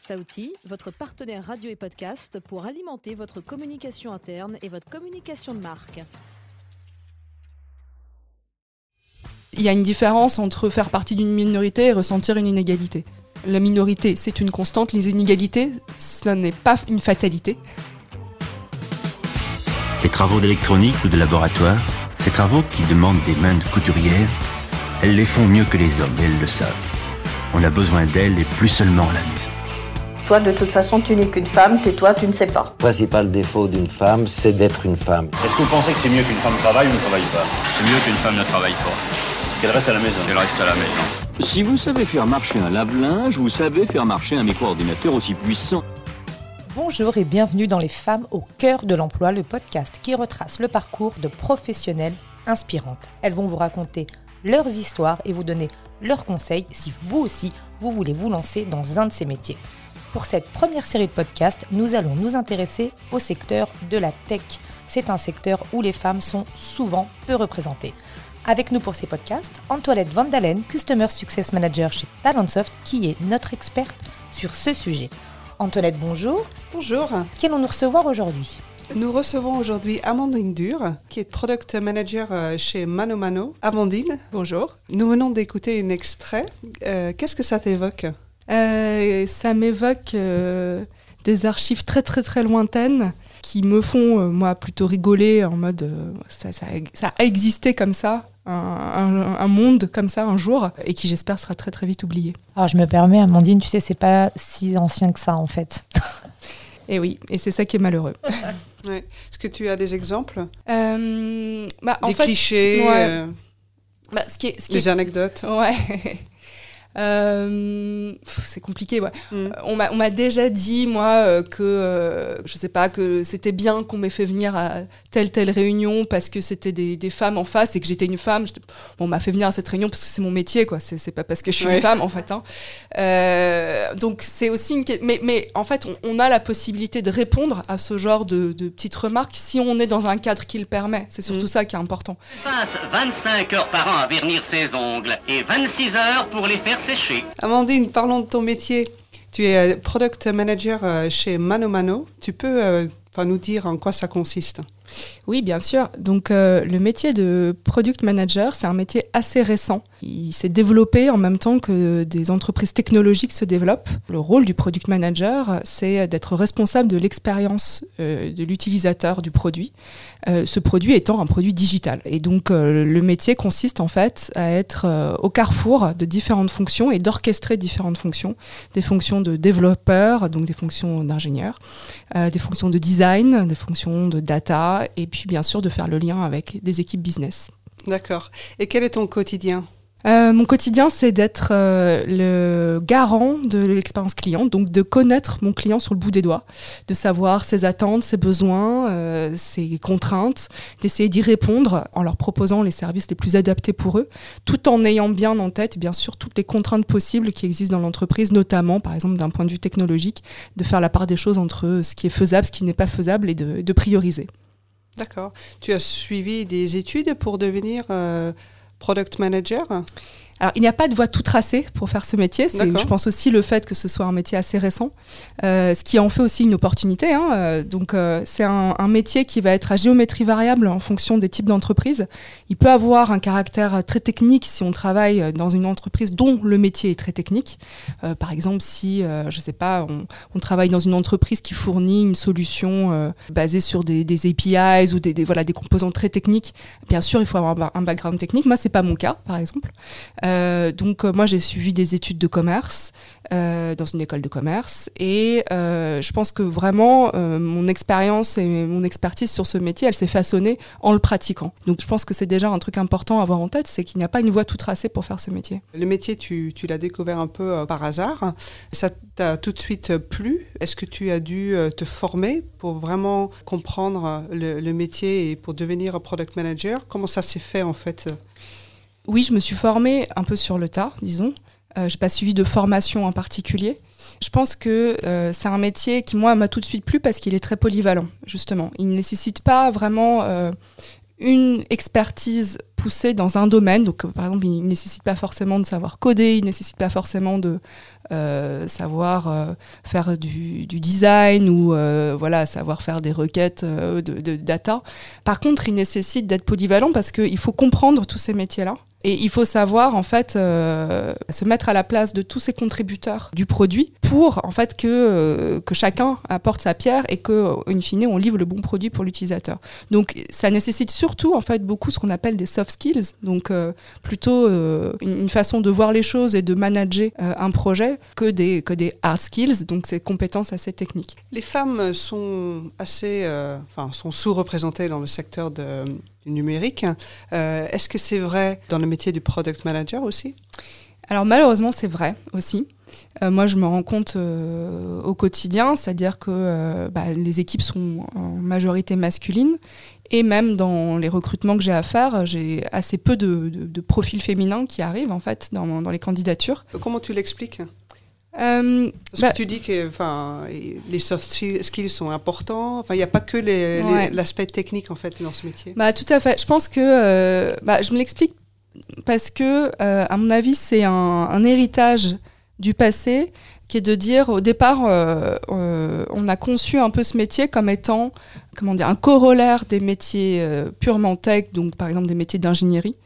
Saouti, votre partenaire radio et podcast pour alimenter votre communication interne et votre communication de marque. Il y a une différence entre faire partie d'une minorité et ressentir une inégalité. La minorité, c'est une constante, les inégalités, ce n'est pas une fatalité. Les travaux d'électronique ou de laboratoire, ces travaux qui demandent des mains de couturière, elles les font mieux que les hommes et elles le savent. On a besoin d'elles et plus seulement à la maison. Toi, de toute façon, tu n'es qu'une femme, tais-toi, tu ne sais pas. Le principal défaut d'une femme, c'est d'être une femme. Est-ce que vous pensez que c'est mieux qu'une femme travaille ou ne travaille pas? C'est mieux qu'une femme ne travaille pas. Qu'elle reste à la maison. Qu'elle reste à la maison. Si vous savez faire marcher un lave-linge, vous savez faire marcher un micro-ordinateur aussi puissant. Bonjour et bienvenue dans Les femmes au cœur de l'emploi, le podcast qui retrace le parcours de professionnelles inspirantes. Elles vont vous raconter leurs histoires et vous donner leurs conseils si vous aussi vous voulez vous lancer dans un de ces métiers. Pour cette première série de podcasts, nous allons nous intéresser au secteur de la tech. C'est un secteur où les femmes sont souvent peu représentées. Avec nous pour ces podcasts, Antoinette Vandalen, Customer Success Manager chez Talentsoft, qui est notre experte sur ce sujet. Antoinette, bonjour. Bonjour. Qu'allons-nous recevoir aujourd'hui? Nous recevons aujourd'hui Amandine Dur, qui est Product Manager euh, chez Mano Mano. Amandine, Bonjour. nous venons d'écouter un extrait. Euh, Qu'est-ce que ça t'évoque? Euh, ça m'évoque euh, des archives très très très lointaines qui me font, euh, moi, plutôt rigoler en mode euh, ça, ça, ça a existé comme ça, un, un- un monde comme ça un jour, et qui j'espère sera très très vite oublié. Alors je me permets, Amandine, tu sais, c'est pas si ancien que ça en fait. Et oui, et c'est ça qui est malheureux. Ouais. Est-ce que tu as des exemples? Euh, bah, en Des fait, clichés ouais. euh, bah, ce qui est, ce qui Des est- anecdotes? Ouais. Euh, c'est compliqué, ouais. Mm. On m'a déjà dit, moi, euh, que, euh, je sais pas, que c'était bien qu'on m'ait fait venir à telle, telle réunion parce que c'était des, des femmes en face et que j'étais une femme. Bon, on m'a fait venir à cette réunion parce que c'est mon métier, quoi. C'est pas parce que je suis Ouais. une femme, en fait. hein. Euh, donc, c'est aussi une... Mais, mais en fait, on, on a la possibilité de répondre à ce genre de, de petites remarques si on est dans un cadre qui le permet. C'est surtout Mm. ça qui est important. passe 25 heures par an à vernir ses ongles et 26 heures pour les faire Amandine, parlons de ton métier. Tu es euh, Product Manager euh, chez Mano Mano. Tu peux euh, nous dire en quoi ça consiste? Oui, bien sûr. Donc, euh, le métier de product manager, c'est un métier assez récent. Il s'est développé en même temps que des entreprises technologiques se développent. Le rôle du product manager, c'est d'être responsable de l'expérience euh, de l'utilisateur du produit. Euh, ce produit étant un produit digital. Et donc, le métier consiste en fait à être au carrefour de différentes fonctions et d'orchestrer différentes fonctions. Des fonctions de développeur, donc des fonctions d'ingénieur, des fonctions de design, des fonctions de data, et puis bien sûr de faire le lien avec des équipes business. D'accord. Et quel est ton quotidien? Euh, mon quotidien, c'est d'être euh, le garant de l'expérience client, donc de connaître mon client sur le bout des doigts, de savoir ses attentes, ses besoins, euh, ses contraintes, d'essayer d'y répondre en leur proposant les services les plus adaptés pour eux, tout en ayant bien en tête, bien sûr, toutes les contraintes possibles qui existent dans l'entreprise, notamment, par exemple, d'un point de vue technologique, de faire la part des choses entre ce qui est faisable, ce qui n'est pas faisable et de, de prioriser. D'accord. Tu as suivi des études pour devenir euh, Product Manager? Alors, il n'y a pas de voie tout tracée pour faire ce métier. C'est, je pense aussi le fait que ce soit un métier assez récent, euh, ce qui en fait aussi une opportunité. hein. Euh, donc, euh, c'est un, un métier qui va être à géométrie variable en fonction des types d'entreprises. Il peut avoir un caractère très technique si on travaille dans une entreprise dont le métier est très technique. Euh, par exemple, si, je sais pas, on, on travaille dans une entreprise qui fournit une solution basée sur des, des APIs ou des, des- voilà, des composants très techniques, bien sûr, il faut avoir un ba- un background technique. Moi, c'est pas mon cas, par exemple. Euh, donc euh, moi j'ai suivi des études de commerce euh, dans une école de commerce et euh, je pense que vraiment euh, mon expérience et mon expertise sur ce métier elle s'est façonnée en le pratiquant. Donc je pense que c'est déjà un truc important à avoir en tête, c'est qu'il n'y a pas une voie tout tracée pour faire ce métier. Le métier, tu, l'as découvert un peu euh, par hasard. Ça t'a tout de suite euh, plu Est-ce que tu as dû euh, te former pour vraiment comprendre euh, le, le métier et pour devenir product manager? Comment ça s'est fait en fait Oui, je me suis formée un peu sur le tas, disons. Euh, j'ai pas suivi de formation en particulier. Je pense que euh, c'est un métier qui, moi, m'a tout de suite plu parce qu'il est très polyvalent, justement. Il ne nécessite pas vraiment euh, une expertise poussée dans un domaine. Donc, par exemple, il ne nécessite pas forcément de savoir coder, il ne nécessite pas forcément de savoir faire du, design ou voilà, savoir faire des requêtes de, data. Par contre, il nécessite d'être polyvalent parce qu'il faut comprendre tous ces métiers-là. Et il faut savoir en fait euh, se mettre à la place de tous ces contributeurs du produit pour en fait que, euh, que chacun apporte sa pierre et que in fine on livre le bon produit pour l'utilisateur. Donc ça nécessite surtout en fait beaucoup ce qu'on appelle des soft skills, donc euh, plutôt une, façon de voir les choses et de manager un projet que des que des hard skills, donc ces compétences assez techniques. Les femmes sont assez, enfin sont sous-représentées dans le secteur de du numérique. Euh, Est-ce que c'est vrai dans le métier du product manager aussi? Alors malheureusement, c'est vrai aussi. Euh, moi, je me rends compte euh, au quotidien, c'est-à-dire que bah, les équipes sont en majorité masculines. Et même dans les recrutements que j'ai à faire, j'ai assez peu de, de, de, profils féminins qui arrivent en fait dans, dans les candidatures. Comment tu l'expliques? Euh, Parce bah, que tu dis que enfin, les soft skills sont importants. Enfin, il n'y a pas que l'aspect ouais. technique en fait dans ce métier. Bah, tout à fait. Je pense que euh, bah, je me l'explique parce que, euh, à mon avis, c'est un, un, héritage du passé qui est de dire au départ, euh, on a conçu un peu ce métier comme étant comment dire, un corollaire des métiers purement tech, donc par exemple des métiers d'ingénierie.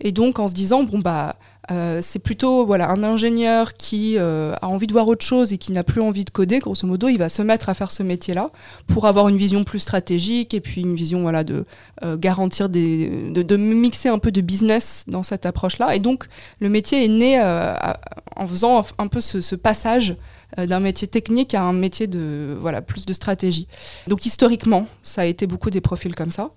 Et donc en se disant, bon, bah, euh, c'est plutôt voilà un ingénieur qui euh, a envie de voir autre chose et qui n'a plus envie de coder. Grosso modo, il va se mettre à faire ce métier-là pour avoir une vision plus stratégique et puis une vision voilà de euh, garantir des, de, mixer un peu de business dans cette approche-là. Et donc le métier est né en faisant un peu ce, ce passage d'un métier technique à un métier de voilà plus de stratégie. Donc historiquement, ça a été beaucoup des profils comme ça.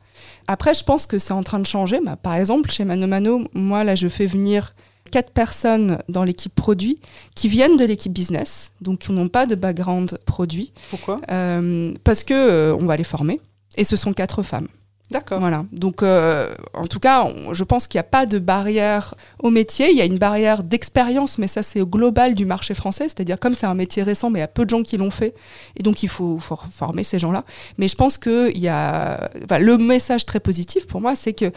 Après, je pense que c'est en train de changer. Bah, par exemple, chez Mano Mano, moi là, je fais venir quatre personnes dans l'équipe produit qui viennent de l'équipe business, donc qui n'ont pas de background produit. Pourquoi? Euh, Parce que euh, on va les former, et ce sont quatre femmes. D'accord. Voilà. Donc, euh, en tout cas, je pense qu'il n'y a pas de barrière au métier. Il y a une barrière d'expérience, mais ça, c'est global du marché français. C'est-à-dire, comme c'est un métier récent, mais il y a peu de gens qui l'ont fait. Et donc, il faut, former ces gens-là. Mais je pense qu'il y a. Enfin, le message très positif pour moi, c'est qu'il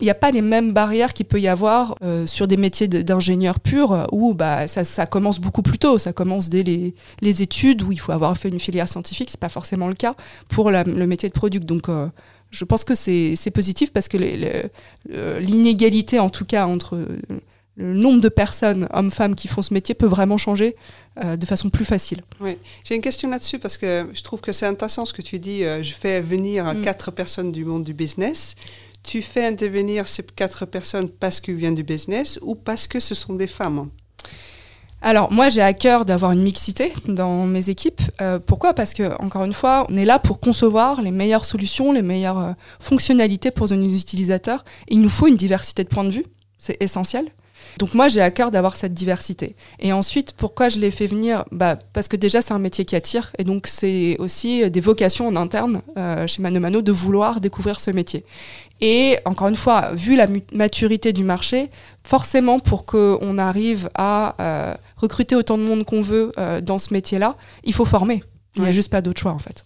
n'y a pas les mêmes barrières qu'il peut y avoir euh, sur des métiers d'ingénieur pur, où bah, ça, commence beaucoup plus tôt. Ça commence dès les, études, où il faut avoir fait une filière scientifique. Ce n'est pas forcément le cas pour le métier de product. Donc, euh, je pense que c'est positif parce que l'inégalité, en tout cas, entre le nombre de personnes, hommes-femmes, qui font ce métier peut vraiment changer euh, de façon plus facile. Oui, j'ai une question là-dessus parce que je trouve que c'est intéressant ce que tu dis. Euh, je fais venir mm. quatre personnes du monde du business. Tu fais intervenir ces quatre personnes parce qu'ils viennent du business ou parce que ce sont des femmes? Alors moi j'ai à cœur d'avoir une mixité dans mes équipes. Euh, pourquoi? Parce que encore une fois, on est là pour concevoir les meilleures solutions, les meilleures euh, fonctionnalités pour nos utilisateurs. Il nous faut une diversité de points de vue, c'est essentiel. Donc moi j'ai à cœur d'avoir cette diversité. Et ensuite, pourquoi je les fais venir? Bah, Parce que déjà c'est un métier qui attire et donc c'est aussi des vocations en interne euh, chez Mano Mano de vouloir découvrir ce métier. Et encore une fois, vu la maturité du marché, forcément pour qu'on arrive à euh, recruter autant de monde qu'on veut euh, dans ce métier-là, il faut former. Il n'y a juste pas d'autre choix en fait.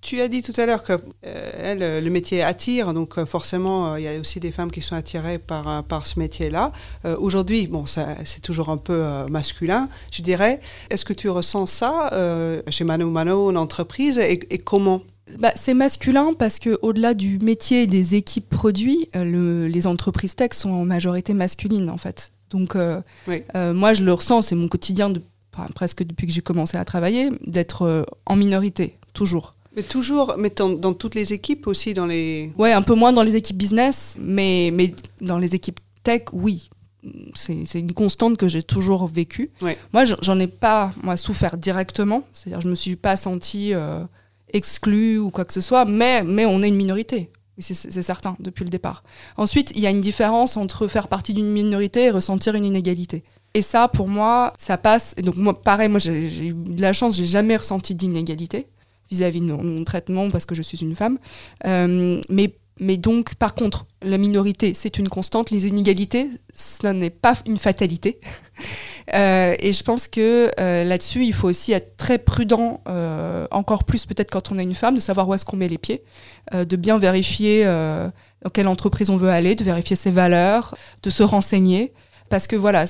Tu as dit tout à l'heure que euh, elle, le métier attire, donc euh, forcément, il y a aussi des femmes qui sont attirées par, euh, par ce métier-là. Euh, Aujourd'hui, bon, c'est toujours un peu euh, masculin, je dirais. Est-ce que tu ressens ça chez Mano Mano, une entreprise, et, et comment? Bah, c'est masculin parce que au-delà du métier des équipes produits, le, les entreprises tech sont en majorité masculines en fait. Donc oui. moi je le ressens, c'est mon quotidien de, enfin, presque depuis que j'ai commencé à travailler, d'être en minorité toujours. Mais toujours, mais dans, dans, toutes les équipes aussi, dans les... Ouais, un peu moins dans les équipes business, mais, mais dans les équipes tech, oui. C'est une constante que j'ai toujours vécue. Ouais. Moi, j'en ai pas moi, souffert directement, c'est-à-dire je me suis pas sentie euh, exclue ou quoi que ce soit, mais, mais on est une minorité. C'est certain, depuis le départ. Ensuite, il y a une différence entre faire partie d'une minorité et ressentir une inégalité. Et ça, pour moi, ça passe. Et donc, moi, pareil, moi, j'ai eu de la chance, j'ai jamais ressenti d'inégalité vis-à-vis de mon, traitement parce que je suis une femme. Euh, mais Mais donc, par contre, la minorité, c'est une constante. Les inégalités, ça n'est pas une fatalité. Euh, et je pense que euh, là-dessus, il faut aussi être très prudent, encore plus peut-être quand on est une femme, de savoir où est-ce qu'on met les pieds, de bien vérifier dans quelle entreprise on veut aller, de vérifier ses valeurs, de se renseigner. Parce que voilà,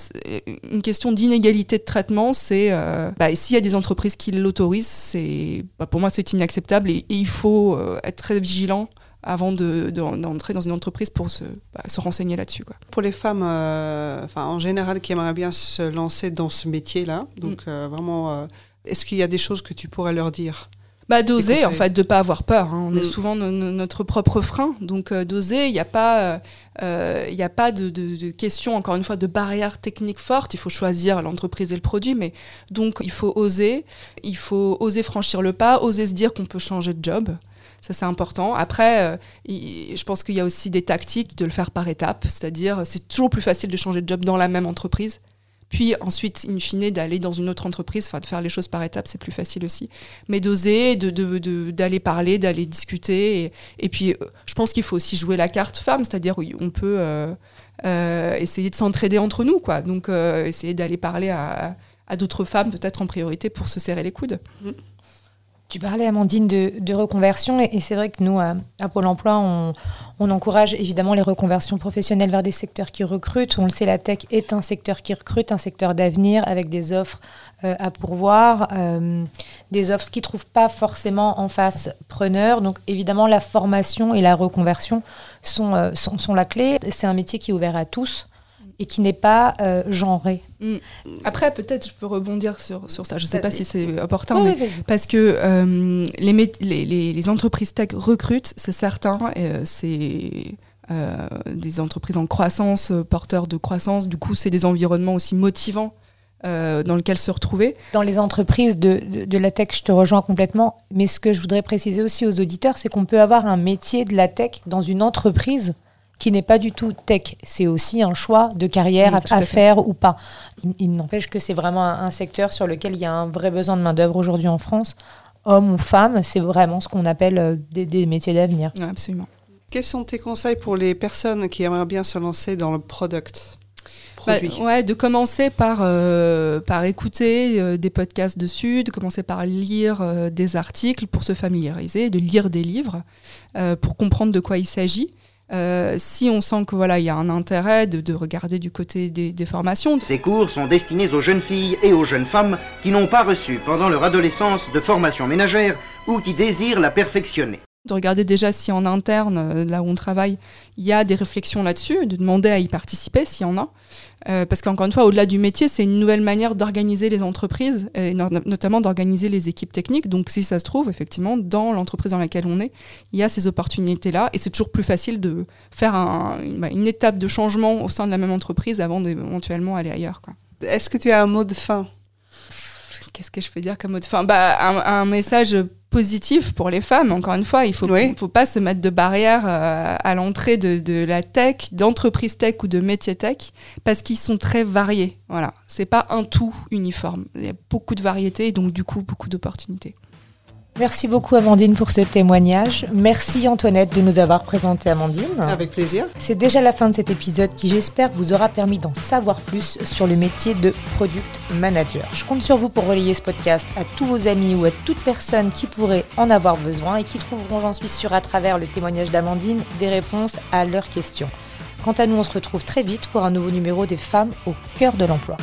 une question d'inégalité de traitement, c'est bah, s'il y a des entreprises qui l'autorisent, c'est bah, pour moi c'est inacceptable et, il faut être très vigilant avant d'entrer dans une entreprise pour se, bah, se renseigner là-dessus. Pour les femmes, euh, enfin, en général, qui aimeraient bien se lancer dans ce métier-là, donc mm. euh, vraiment, euh, est-ce qu'il y a des choses que tu pourrais leur dire? Bah, d'oser, en fait, de pas avoir peur. Hein. On est mm. souvent notre propre frein. Donc, d'oser, il n'y a pas, il n'y a pas de, de, de, question, encore une fois, de barrière technique forte. Il faut choisir l'entreprise et le produit. Mais donc, il faut oser. Il faut oser franchir le pas, oser se dire qu'on peut changer de job. Ça, c'est important. Après, euh, je pense qu'il y a aussi des tactiques de le faire par étapes. C'est-à-dire, c'est toujours plus facile de changer de job dans la même entreprise. Puis ensuite, in fine, d'aller dans une autre entreprise, enfin de faire les choses par étapes, c'est plus facile aussi. Mais d'oser, d'aller de, de, parler, d'aller discuter. Et, puis, euh, je pense qu'il faut aussi jouer la carte femme, c'est-à-dire on peut euh, essayer de s'entraider entre nous, quoi. Donc, essayer d'aller parler à, à d'autres femmes, peut-être en priorité, pour se serrer les coudes. Mm. Tu parlais, Amandine, de, reconversion, et, c'est vrai que nous, à, Pôle emploi, on, encourage évidemment les reconversions professionnelles vers des secteurs qui recrutent. On le sait, la tech est un secteur qui recrute, un secteur d'avenir, avec des offres euh, à pourvoir, euh, des offres qui ne trouvent pas forcément en face preneur. Donc évidemment, la formation et la reconversion sont, euh, sont la clé. C'est un métier qui est ouvert à tous et qui n'est pas euh, genré. Mm. Après, peut-être je peux rebondir sur, sur ça. Je ne sais pas si c'est opportun, mais parce que euh, les, les, les, entreprises tech recrutent, c'est certain, euh, c'est des entreprises en croissance, porteurs de croissance. Du coup, c'est des environnements aussi motivants. dans lesquels se retrouver. Dans les entreprises de, de, de, la tech, je te rejoins complètement. Mais ce que je voudrais préciser aussi aux auditeurs, c'est qu'on peut avoir un métier de la tech dans une entreprise qui n'est pas du tout tech. C'est aussi un choix de carrière à, faire ou pas. Il, n'empêche que c'est vraiment un, secteur sur lequel il y a un vrai besoin de main-d'œuvre aujourd'hui en France. Homme ou femme, c'est vraiment ce qu'on appelle euh, des, métiers d'avenir. absolument. Quels sont tes conseils pour les personnes qui aimeraient bien se lancer dans le product bah, ouais, de commencer par, euh, par écouter euh, des podcasts dessus, de commencer par lire des articles pour se familiariser, de lire des livres pour comprendre de quoi il s'agit. Euh, si on sent que voilà, il y a un intérêt de, regarder du côté des, formations. Ces cours sont destinés aux jeunes filles et aux jeunes femmes qui n'ont pas reçu pendant leur adolescence de formation ménagère ou qui désirent la perfectionner de regarder déjà si en interne, euh, là où on travaille, il y a des réflexions là-dessus, de demander à y participer s'il y en a. Euh, parce qu'encore une fois, au-delà du métier, c'est une nouvelle manière d'organiser les entreprises, et notamment d'organiser les équipes techniques. Donc si ça se trouve, effectivement, dans l'entreprise dans laquelle on est, il y a ces opportunités-là, et c'est toujours plus facile de faire bah, une, étape de changement au sein de la même entreprise avant d'éventuellement aller ailleurs. Est-ce que tu as un mot de fin? Qu'est-ce que je peux dire comme mot de fin bah, un message positif pour les femmes. Encore une fois, il faut, faut pas se mettre de barrière euh, à l'entrée de, la tech, d'entreprise tech ou de métier tech, parce qu'ils sont très variés. Voilà, c'est pas un tout uniforme. Il y a beaucoup de variétés et donc du coup beaucoup d'opportunités. Merci beaucoup Amandine pour ce témoignage. Merci Antoinette de nous avoir présenté Amandine. Avec plaisir. C'est déjà la fin de cet épisode qui j'espère vous aura permis d'en savoir plus sur le métier de product manager. Je compte sur vous pour relayer ce podcast à tous vos amis ou à toute personne qui pourrait en avoir besoin et qui trouveront, j'en suis sûre, à travers le témoignage d'Amandine, des réponses à leurs questions. Quant à nous, on se retrouve très vite pour un nouveau numéro des femmes au cœur de l'emploi.